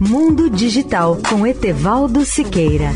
Mundo Digital com Etevaldo Siqueira.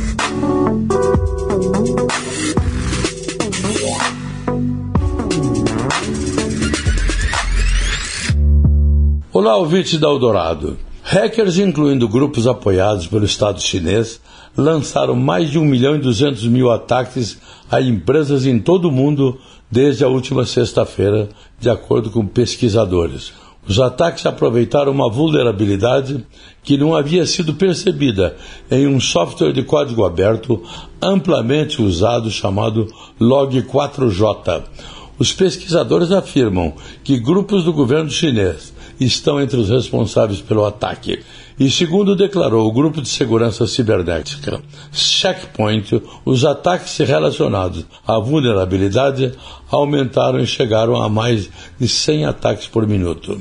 Olá, ouvintes da Eldorado. Hackers, incluindo grupos apoiados pelo Estado chinês, lançaram mais de 1 milhão e 200 mil ataques a empresas em todo o mundo desde a última sexta-feira, de acordo com pesquisadores. Os ataques aproveitaram uma vulnerabilidade que não havia sido percebida em um software de código aberto amplamente usado chamado Log4j. Os pesquisadores afirmam que grupos do governo chinês estão entre os responsáveis pelo ataque. E segundo declarou o Grupo de Segurança Cibernética Checkpoint, os ataques relacionados à vulnerabilidade aumentaram e chegaram a mais de 100 ataques por minuto.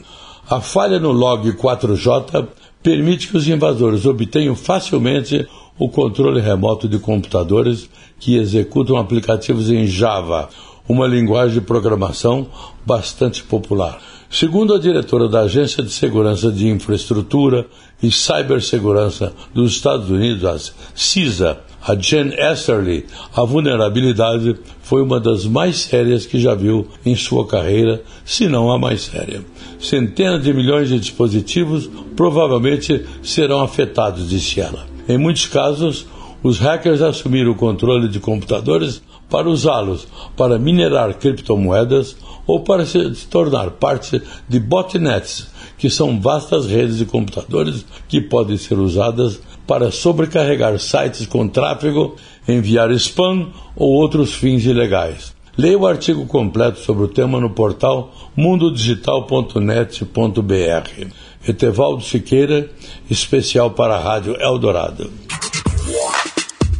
A falha no log 4J permite que os invasores obtenham facilmente o controle remoto de computadores que executam aplicativos em Java, uma linguagem de programação bastante popular. Segundo a diretora da Agência de Segurança de Infraestrutura e Cibersegurança dos Estados Unidos, a CISA, a Jen Esterly, a vulnerabilidade foi uma das mais sérias que já viu em sua carreira, se não a mais séria. Centenas de milhões de dispositivos provavelmente serão afetados, disse ela. Em muitos casos, os hackers assumiram o controle de computadores para usá-los para minerar criptomoedas ou para se tornar parte de botnets, que são vastas redes de computadores que podem ser usadas para sobrecarregar sites com tráfego, enviar spam ou outros fins ilegais. Leia o artigo completo sobre o tema no portal mundodigital.net.br. Etevaldo Siqueira, especial para a Rádio Eldorado.